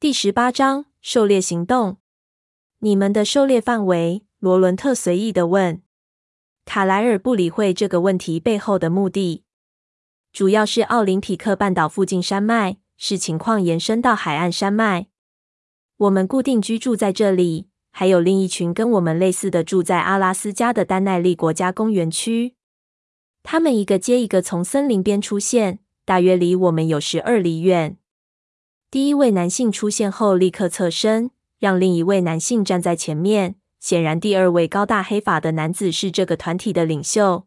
第十八章狩猎行动。你们的狩猎范围？罗伦特随意的问。卡莱尔不理会这个问题背后的目的，主要是奥林匹克半岛附近山脉，视情况延伸到海岸山脉。我们固定居住在这里，还有另一群跟我们类似的住在阿拉斯加的丹奈利国家公园区。他们一个接一个从森林边出现，大约离我们有十二里远。第一位男性出现后，立刻侧身，让另一位男性站在前面。显然，第二位高大黑发的男子是这个团体的领袖。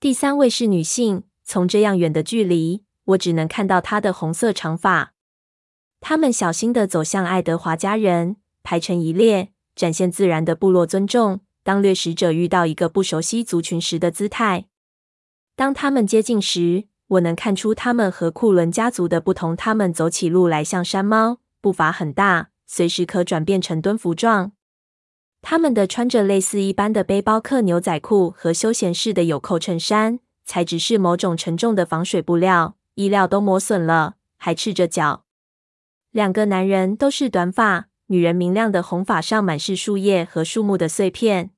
第三位是女性，从这样远的距离，我只能看到她的红色长发。他们小心地走向爱德华家人，排成一列，展现自然的部落尊重。当掠食者遇到一个不熟悉族群时的姿态。当他们接近时，我能看出他们和库伦家族的不同。他们走起路来像山猫，步伐很大，随时可转变成蹲伏状。他们的穿着类似一般的背包客牛仔裤和休闲式的有扣衬衫，材质是某种沉重的防水布料，衣料都磨损了，还赤着脚。两个男人都是短发，女人明亮的红发上满是树叶和树木的碎片。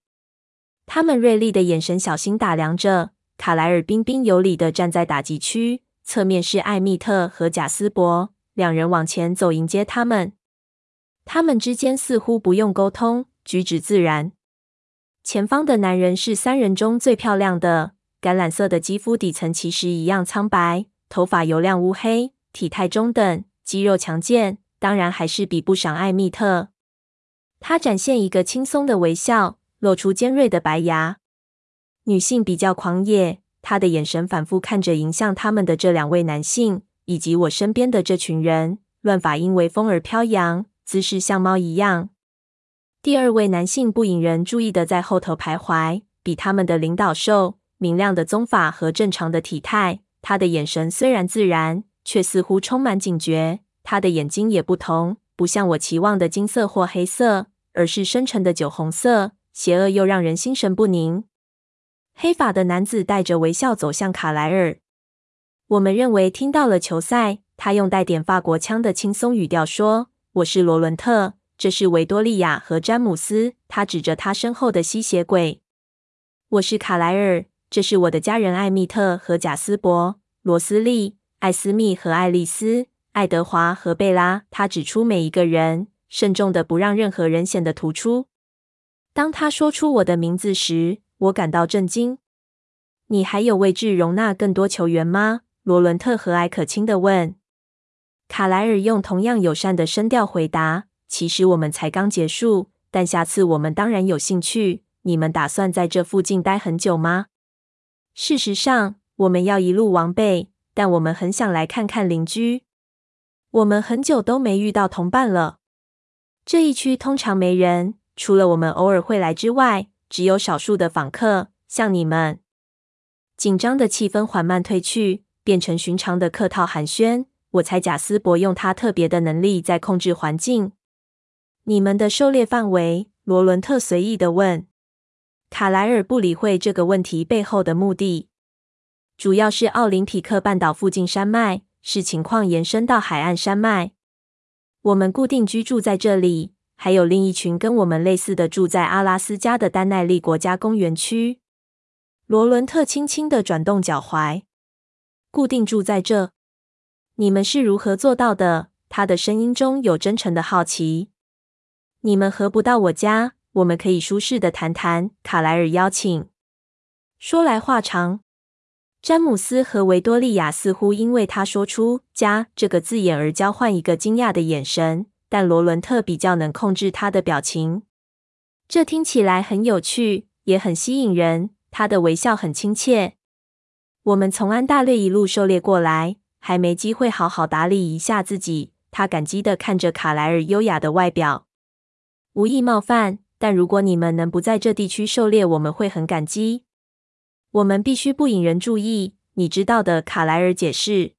他们锐利的眼神小心打量着。卡莱尔彬彬有礼地站在打击区，侧面是艾蜜特和贾斯伯，两人往前走迎接他们。他们之间似乎不用沟通，举止自然。前方的男人是三人中最漂亮的，橄榄色的肌肤底层其实一样苍白，头发油亮乌黑，体态中等，肌肉强健，当然还是比不上艾蜜特。他展现一个轻松的微笑，露出尖锐的白牙。女性比较狂野，她的眼神反复看着迎向他们的这两位男性，以及我身边的这群人。乱发因为风而飘扬，姿势像猫一样。第二位男性不引人注意的在后头徘徊，比他们的领导瘦，明亮的棕发和正常的体态。他的眼神虽然自然，却似乎充满警觉。他的眼睛也不同，不像我期望的金色或黑色，而是深沉的酒红色，邪恶又让人心神不宁。黑发的男子带着微笑走向卡莱尔。我们认为听到了球赛。他用带点法国腔的轻松语调说：“我是罗伦特，这是维多利亚和詹姆斯。”他指着他身后的吸血鬼。“我是卡莱尔，这是我的家人艾蜜特和贾斯伯、罗斯利、艾斯密和爱丽丝、爱德华和贝拉。”他指出每一个人，慎重的不让任何人显得突出。当他说出我的名字时，我感到震惊。你还有位置容纳更多球员吗？罗伦特和蔼可亲地问。卡莱尔用同样友善的声调回答：“其实我们才刚结束，但下次我们当然有兴趣。你们打算在这附近待很久吗？”事实上，我们要一路往北，但我们很想来看看邻居。我们很久都没遇到同伴了。这一区通常没人，除了我们偶尔会来之外。只有少数的访客，像你们。紧张的气氛缓慢褪去，变成寻常的客套寒暄。我猜贾斯伯用他特别的能力在控制环境。你们的狩猎范围？罗伦特随意的问。卡莱尔不理会这个问题背后的目的，主要是奥林匹克半岛附近山脉，视情况延伸到海岸山脉。我们固定居住在这里。还有另一群跟我们类似的住在阿拉斯加的丹奈利国家公园区。罗伦特轻轻地转动脚踝。固定住在这，你们是如何做到的？他的声音中有真诚的好奇。你们合不到我家？我们可以舒适的谈谈。卡莱尔邀请。说来话长。詹姆斯和维多利亚似乎因为他说出“家”这个字眼而交换一个惊讶的眼神。但罗伦特比较能控制他的表情，这听起来很有趣，也很吸引人。他的微笑很亲切。我们从安大略一路狩猎过来，还没机会好好打理一下自己。他感激地看着卡莱尔优雅的外表。无意冒犯，但如果你们能不在这地区狩猎，我们会很感激。我们必须不引人注意，你知道的。卡莱尔解释。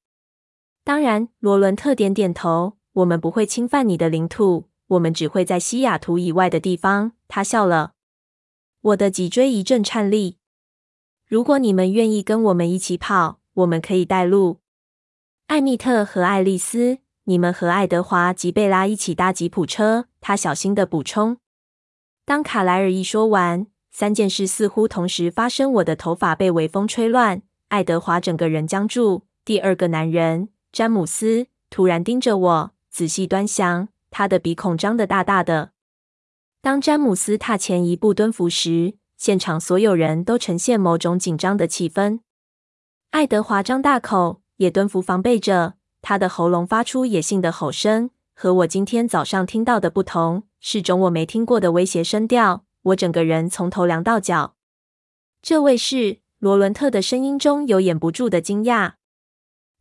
当然，罗伦特点点头。我们不会侵犯你的领土，我们只会在西雅图以外的地方。他笑了，我的脊椎一阵颤栗。如果你们愿意跟我们一起跑，我们可以带路。艾蜜特和爱丽丝，你们和爱德华及贝拉一起搭吉普车。”他小心的补充。当卡莱尔一说完，三件事似乎同时发生：我的头发被微风吹乱，爱德华整个人僵住。第二个男人詹姆斯突然盯着我，仔细端详，他的鼻孔张得大大的。当詹姆斯踏前一步蹲伏时，现场所有人都呈现某种紧张的气氛。爱德华张大口，也蹲伏防备着，他的喉咙发出野性的吼声。和我今天早上听到的不同，是种我没听过的威胁声调。我整个人从头凉到脚。这位是罗伦特的声音中有掩不住的惊讶。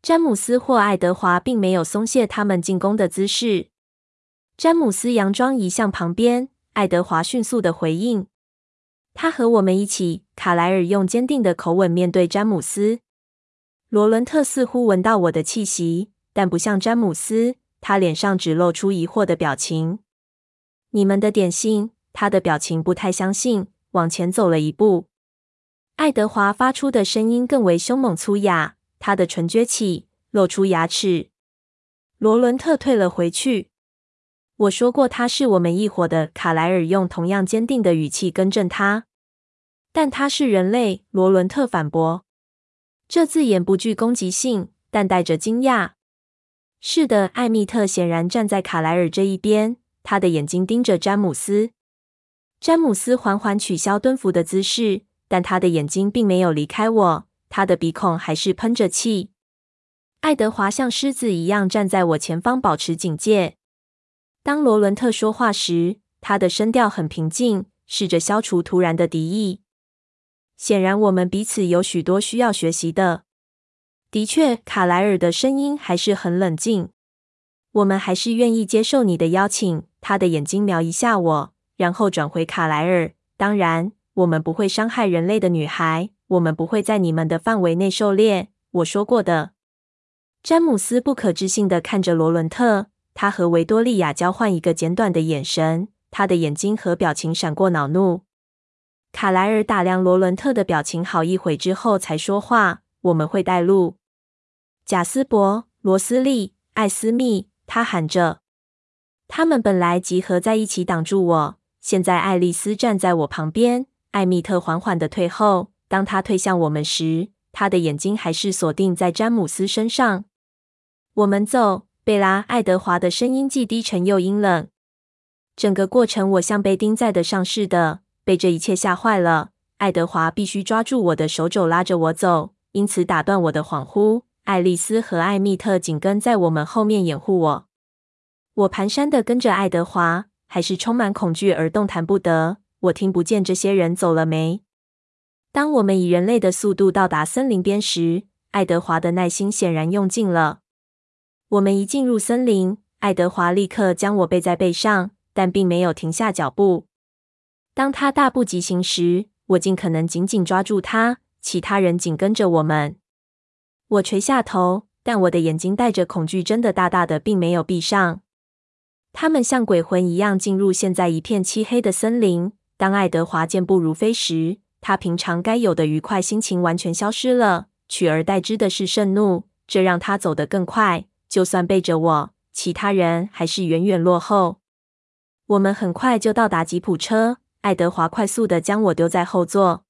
詹姆斯或爱德华并没有松懈他们进攻的姿势。詹姆斯佯装移向旁边，爱德华迅速的回应。他和我们一起。卡莱尔用坚定的口吻面对詹姆斯。罗伦特似乎闻到我的气息，但不像詹姆斯。他脸上只露出疑惑的表情。你们的点心？他的表情不太相信，往前走了一步。爱德华发出的声音更为凶猛粗哑，他的唇撅起，露出牙齿。罗伦特退了回去。我说过他是我们一伙的。卡莱尔用同样坚定的语气更正他。但他是人类，罗伦特反驳。这字眼不具攻击性，但带着惊讶。是的，艾米特显然站在卡莱尔这一边，他的眼睛盯着詹姆斯。詹姆斯缓缓取消蹲伏的姿势，但他的眼睛并没有离开我，他的鼻孔还是喷着气。爱德华像狮子一样站在我前方，保持警戒。当罗伦特说话时，他的声调很平静，试着消除突然的敌意。显然，我们彼此有许多需要学习的。的确，卡莱尔的声音还是很冷静。我们还是愿意接受你的邀请。他的眼睛瞄一下我，然后转回卡莱尔。当然，我们不会伤害人类的女孩。我们不会在你们的范围内狩猎。我说过的。詹姆斯不可置信地看着罗伦特，他和维多利亚交换一个简短的眼神。他的眼睛和表情闪过恼怒。卡莱尔打量罗伦特的表情好一会之后，才说话：“我们会带路。”贾斯伯、罗斯利、艾斯密，他喊着。他们本来集合在一起挡住我，现在爱丽丝站在我旁边。艾米特缓缓的退后。当他退向我们时，他的眼睛还是锁定在詹姆斯身上。我们走，贝拉。爱德华的声音既低沉又阴冷。整个过程，我像被钉在的上似的，被这一切吓坏了。爱德华必须抓住我的手肘，拉着我走，因此打断我的恍惚。爱丽丝和艾蜜特紧跟在我们后面掩护我。我蹒跚的跟着爱德华，还是充满恐惧而动弹不得。我听不见这些人走了没。当我们以人类的速度到达森林边时，爱德华的耐心显然用尽了。我们一进入森林，爱德华立刻将我背在背上，但并没有停下脚步。当他大步疾行时，我尽可能紧紧抓住他，其他人紧跟着我们。我垂下头，但我的眼睛带着恐惧，睁得大大的，并没有闭上。他们像鬼魂一样进入现在一片漆黑的森林。当爱德华健步如飞时，他平常该有的愉快心情完全消失了，取而代之的是盛怒，这让他走得更快。就算背着我，其他人还是远远落后。我们很快就到达吉普车，爱德华快速地将我丢在后座，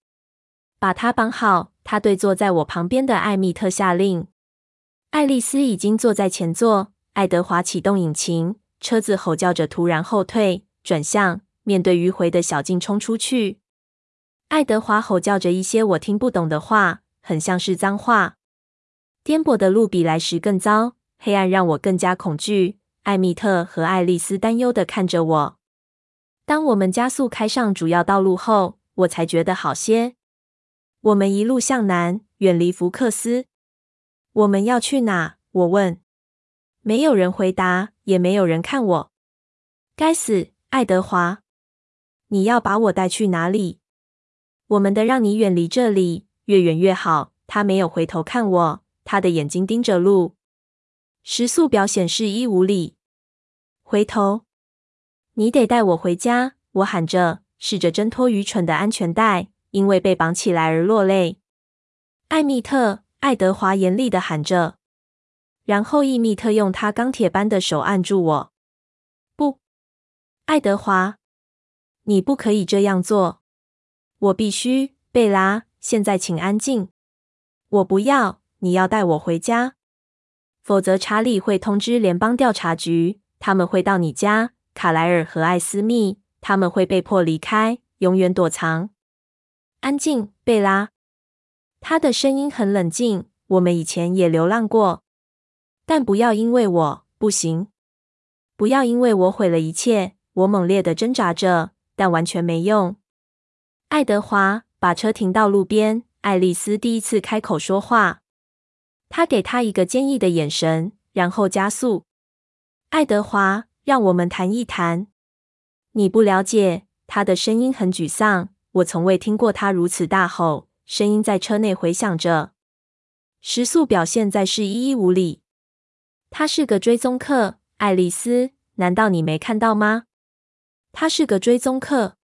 把他绑好。他对坐在我旁边的艾米特下令。爱丽丝已经坐在前座。爱德华启动引擎，车子吼叫着突然后退，转向，面对迂回的小径冲出去。爱德华吼叫着一些我听不懂的话，很像是脏话。颠簸的路比来时更糟，黑暗让我更加恐惧。艾蜜特和爱丽丝担忧地看着我。当我们加速开上主要道路后，我才觉得好些。我们一路向南，远离福克斯。我们要去哪？我问。没有人回答，也没有人看我。该死，爱德华！你要把我带去哪里？我们得让你远离这里，越远越好。他没有回头看我，他的眼睛盯着路。时速表显示一五里。回头！你得带我回家！我喊着，试着挣脱愚蠢的安全带。因为被绑起来而落泪，艾蜜特·爱德华严厉的喊着。然后艾蜜特用他钢铁般的手按住我。不，爱德华，你不可以这样做。我必须，贝拉。现在请安静。我不要，你要带我回家，否则查理会通知联邦调查局，他们会到你家。卡莱尔和艾斯密，他们会被迫离开，永远躲藏。安静，贝拉。他的声音很冷静。我们以前也流浪过，但不要因为我不行，不要因为我毁了一切。我猛烈的挣扎着，但完全没用。爱德华，把车停到路边。爱丽丝第一次开口说话，他给他一个坚毅的眼神，然后加速。爱德华，让我们谈一谈。你不了解，他的声音很沮丧。我从未听过他如此大吼，声音在车内回响着。时速表现在是一一五里。他是个追踪客，爱丽丝，难道你没看到吗？他是个追踪客。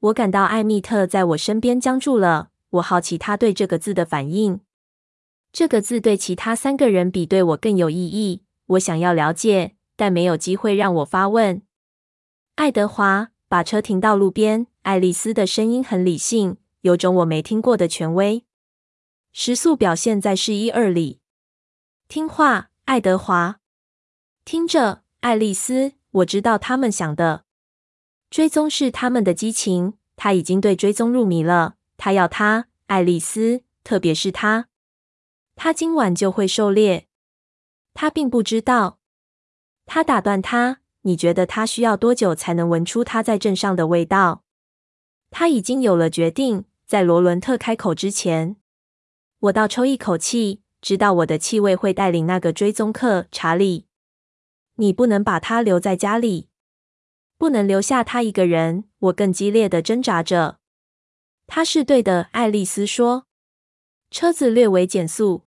我感到艾蜜特在我身边僵住了。我好奇他对这个字的反应。这个字对其他三个人比对我更有意义。我想要了解，但没有机会让我发问。爱德华，把车停到路边。爱丽丝的声音很理性，有种我没听过的权威。时速表现在是一二里。听话，爱德华。听着，爱丽丝，我知道他们想的。追踪是他们的激情。他已经对追踪入迷了。他要他，爱丽丝，特别是他。他今晚就会狩猎。他并不知道。他打断他。你觉得他需要多久才能闻出他在镇上的味道？他已经有了决定。在罗伦特开口之前。我倒抽一口气，知道我的气味会带领那个追踪客查理。你不能把他留在家里，不能留下他一个人。我更激烈的挣扎着。他是对的，爱丽丝说。车子略微减速，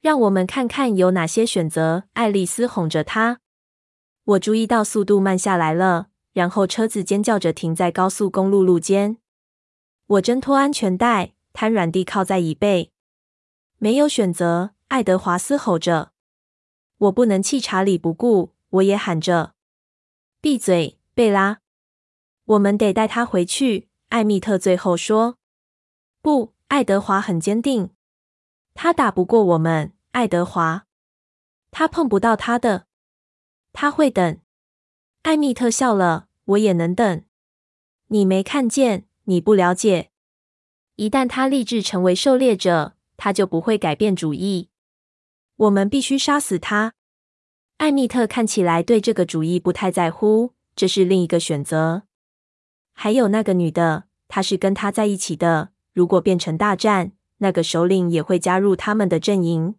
让我们看看有哪些选择。爱丽丝哄着他。我注意到速度慢下来了，然后车子尖叫着停在高速公路路肩。我挣脱安全带，瘫软地靠在椅背。没有选择，爱德华嘶吼着。我不能弃查理不顾，我也喊着：“闭嘴，贝拉！我们得带他回去。”艾米特最后说：“不。”爱德华很坚定。他打不过我们，爱德华。他碰不到他的。他会等。艾米特笑了。我也能等。你没看见，你不了解。一旦他立志成为狩猎者。他就不会改变主意。我们必须杀死他。艾米特看起来对这个主意不太在乎。这是另一个选择。还有那个女的，她是跟他在一起的。如果变成大战，那个首领也会加入他们的阵营。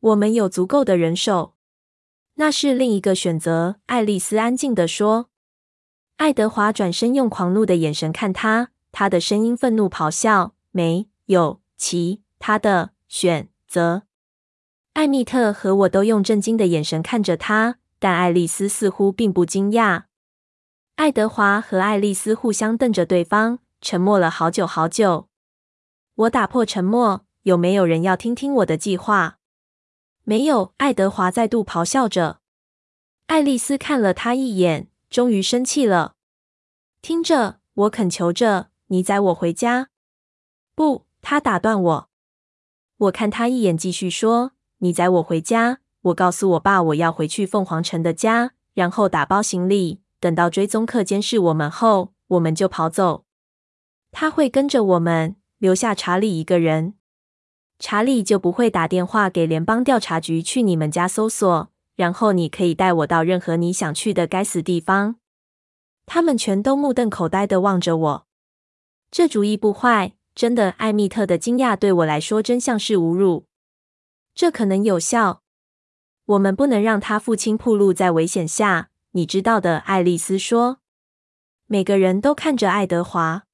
我们有足够的人手。那是另一个选择。爱丽丝安静地说。爱德华转身用狂怒的眼神看他，他的声音愤怒咆哮：“没有其。”他的选择。艾蜜特和我都用震惊的眼神看着他，但爱丽丝似乎并不惊讶。爱德华和爱丽丝互相瞪着对方，沉默了好久好久。我打破沉默：“有没有人要听听我的计划？”没有。爱德华再度咆哮着。爱丽丝看了他一眼，终于生气了。听着，我恳求着，你载我回家。不，他打断我。我看他一眼，继续说：“你载我回家。我告诉我爸，我要回去凤凰城的家，然后打包行李。等到追踪客监视我们后，我们就跑走。他会跟着我们，留下查理一个人。查理就不会打电话给联邦调查局去你们家搜索。然后你可以带我到任何你想去的该死地方。”他们全都目瞪口呆地望着我。这主意不坏。真的，艾蜜特的惊讶对我来说真像是侮辱。这可能有效。我们不能让他父亲暴露在危险下，你知道的。爱丽丝说。每个人都看着爱德华。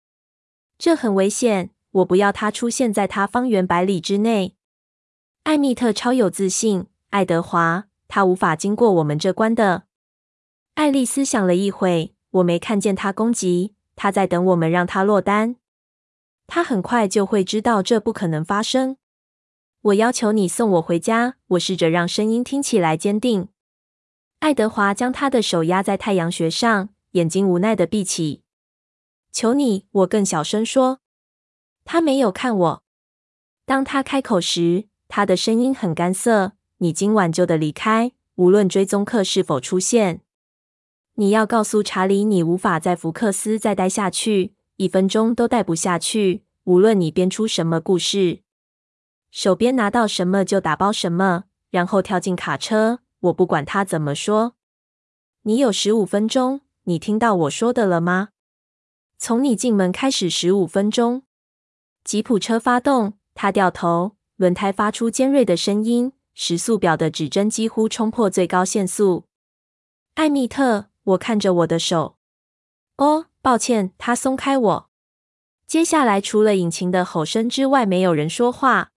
这很危险。我不要他出现在他方圆百里之内。艾米特超有自信。爱德华，他无法经过我们这关的。爱丽丝想了一会，我没看见他攻击，他在等我们让他落单。他很快就会知道这不可能发生。我要求你送我回家。我试着让声音听起来坚定。爱德华将他的手压在太阳穴上，眼睛无奈地闭起。求你，我更小声说。他没有看我。当他开口时，他的声音很干涩。你今晚就得离开，无论追踪客是否出现。你要告诉查理，你无法在福克斯再待下去，一分钟都待不下去。无论你编出什么故事，手边拿到什么就打包什么，然后跳进卡车。我不管他怎么说。你有十五分钟，你听到我说的了吗？从你进门开始，十五分钟。吉普车发动，他掉头，轮胎发出尖锐的声音，时速表的指针几乎冲破最高限速。艾蜜特，我看着我的手。哦，抱歉，他松开我。接下来，除了引擎的吼声之外，没有人说话。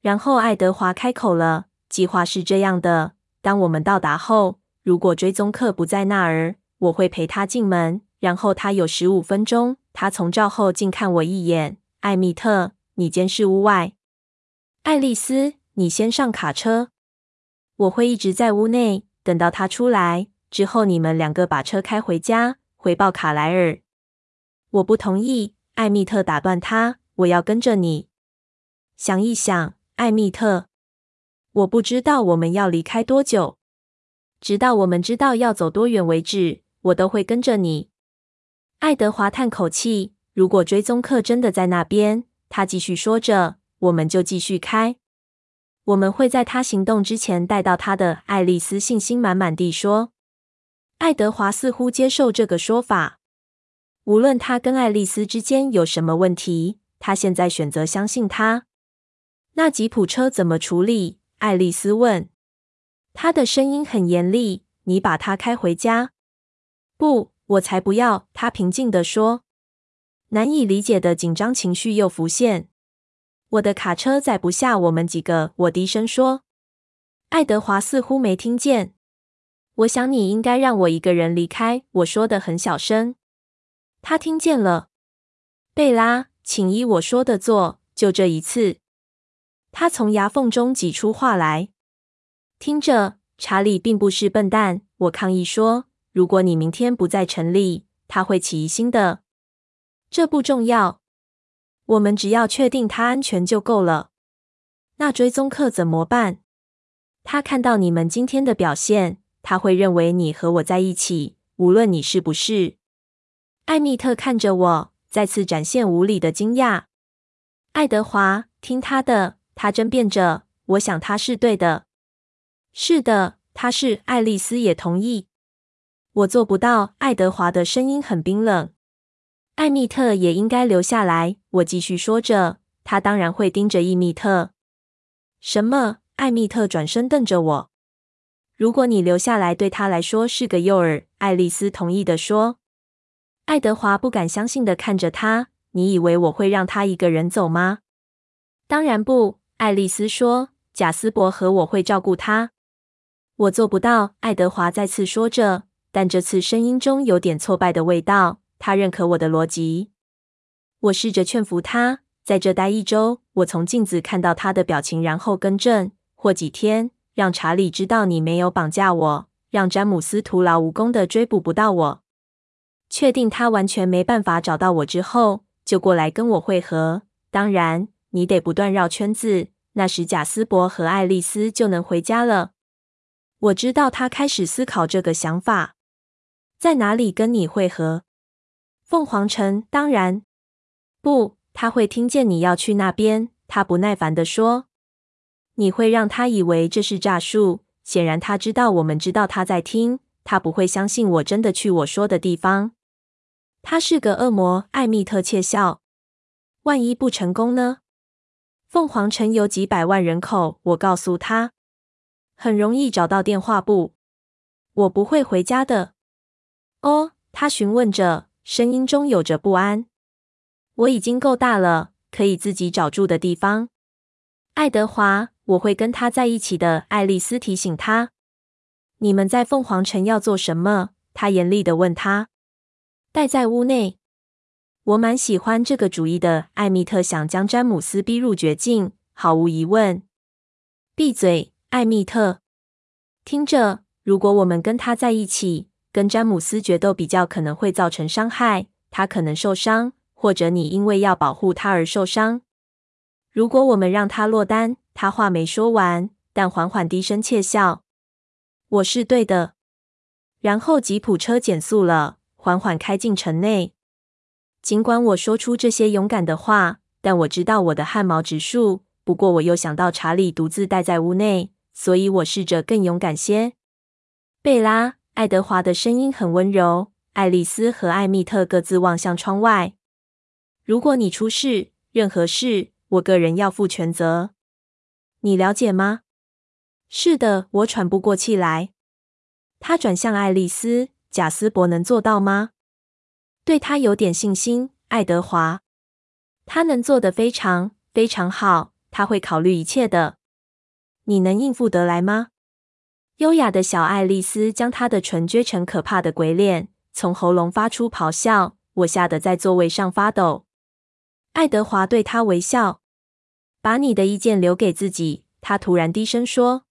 然后爱德华开口了：“计划是这样的。”当我们到达后，如果追踪客不在那儿，我会陪他进门。然后他有十五分钟。他从罩后镜看我一眼。艾蜜特，你监视屋外。爱丽丝，你先上卡车。我会一直在屋内，等到他出来之后，你们两个把车开回家，回报卡莱尔。我不同意。艾蜜特打断他。我要跟着你。想一想，艾蜜特。我不知道我们要离开多久，直到我们知道要走多远为止，我都会跟着你。爱德华叹口气。如果追踪客真的在那边，他继续说着，我们就继续开。我们会在他行动之前带到他的。爱丽丝信心满满地说。爱德华似乎接受这个说法。无论他跟爱丽丝之间有什么问题，他现在选择相信他。那吉普车怎么处理？爱丽丝问，她的声音很严厉：“你把它开回家。”“不，我才不要。”他平静地说。难以理解的紧张情绪又浮现。“我的卡车载不下我们几个。”我低声说。爱德华似乎没听见。“我想你应该让我一个人离开。”我说得很小声。他听见了。“贝拉，请依我说的做，就这一次。”他从牙缝中挤出话来：“听着，查理并不是笨蛋。”我抗议说：“如果你明天不在城里，他会起疑心的。这不重要，我们只要确定他安全就够了。那追踪客怎么办？他看到你们今天的表现，他会认为你和我在一起，无论你是不是。”艾米特看着我，再次展现无理的惊讶。爱德华，听他的。他争辩着：“我想他是对的。”“是的，他是。”爱丽丝也同意。“我做不到。”爱德华的声音很冰冷。“艾蜜特也应该留下来。”我继续说着。“他当然会盯着伊蜜特。”“什么？”艾蜜特转身瞪着我。“如果你留下来，对他来说是个诱饵。”爱丽丝同意的说。爱德华不敢相信的看着他：“你以为我会让他一个人走吗？”“当然不。”爱丽丝说：“贾斯伯和我会照顾他。”我做不到。爱德华再次说着，但这次声音中有点挫败的味道。他认可我的逻辑。我试着劝服他，在这待一周。我从镜子看到他的表情，然后更正：或几天，让查理知道你没有绑架我，让詹姆斯徒劳无功地追捕不到我，确定他完全没办法找到我之后，就过来跟我会合。当然。你得不断绕圈子，那时贾斯伯和爱丽丝就能回家了。我知道他开始思考这个想法。在哪里跟你会合？凤凰城，当然不。他会听见你要去那边。他不耐烦地说：“你会让他以为这是诈术。显然，他知道我们知道他在听。他不会相信我真的去我说的地方。他是个恶魔。”艾蜜特窃笑。万一不成功呢？凤凰城有几百万人口，我告诉他，很容易找到电话簿。我不会回家的。哦，他询问着，声音中有着不安。我已经够大了，可以自己找住的地方。爱德华，我会跟他在一起的。爱丽丝提醒他。你们在凤凰城要做什么？他严厉地问他。待在屋内。我蛮喜欢这个主意的。艾米特想将詹姆斯逼入绝境，毫无疑问。闭嘴，艾米特！听着，如果我们跟他在一起，跟詹姆斯决斗比较可能会造成伤害，他可能受伤，或者你因为要保护他而受伤。如果我们让他落单，他话没说完，但缓缓低声窃笑。我是对的。然后吉普车减速了，缓缓开进城内。尽管我说出这些勇敢的话，但我知道我的汗毛直竖。不过我又想到查理独自待在屋内。所以我试着更勇敢些。贝拉，爱德华的声音很温柔。爱丽丝和艾蜜特各自望向窗外。如果你出事，任何事，我个人要负全责。你了解吗？是的，我喘不过气来。他转向爱丽丝，贾斯伯能做到吗？对他有点信心，爱德华。他能做得非常非常好。他会考虑一切的。你能应付得来吗？优雅的小爱丽丝将她的唇撅成可怕的鬼脸，从喉咙发出咆哮。我吓得在座位上发抖。爱德华对她微笑，把你的意见留给自己。他突然低声说：“